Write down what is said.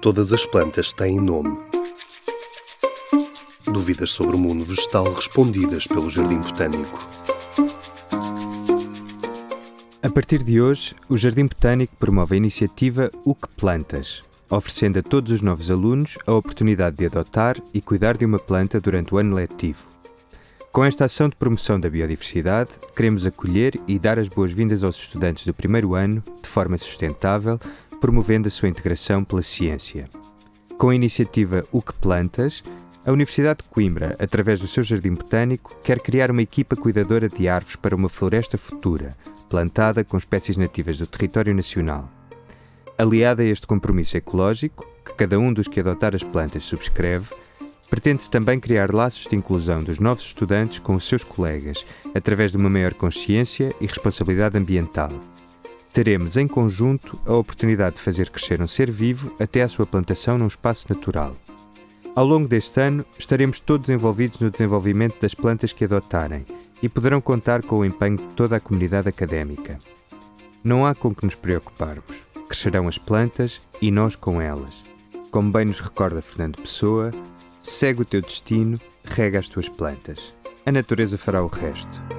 Todas as plantas têm nome. Dúvidas sobre o mundo vegetal respondidas pelo Jardim Botânico. A partir de hoje, o Jardim Botânico promove a iniciativa O que Plantas, oferecendo a todos os novos alunos a oportunidade de adotar e cuidar de uma planta durante o ano letivo. Com esta ação de promoção da biodiversidade, queremos acolher e dar as boas-vindas aos estudantes do primeiro ano de forma sustentável, promovendo a sua integração pela ciência. Com a iniciativa O que Plantas, a Universidade de Coimbra, através do seu Jardim Botânico, quer criar uma equipa cuidadora de árvores para uma floresta futura, plantada com espécies nativas do território nacional. Aliada a este compromisso ecológico, que cada um dos que adotar as plantas subscreve, pretende-se também criar laços de inclusão dos novos estudantes com os seus colegas, através de uma maior consciência e responsabilidade ambiental. Teremos em conjunto a oportunidade de fazer crescer um ser vivo até à sua plantação num espaço natural. Ao longo deste ano, estaremos todos envolvidos no desenvolvimento das plantas que adotarem e poderão contar com o empenho de toda a comunidade académica. Não há com que nos preocuparmos. Crescerão as plantas e nós com elas. Como bem nos recorda Fernando Pessoa, segue o teu destino, rega as tuas plantas. A natureza fará o resto.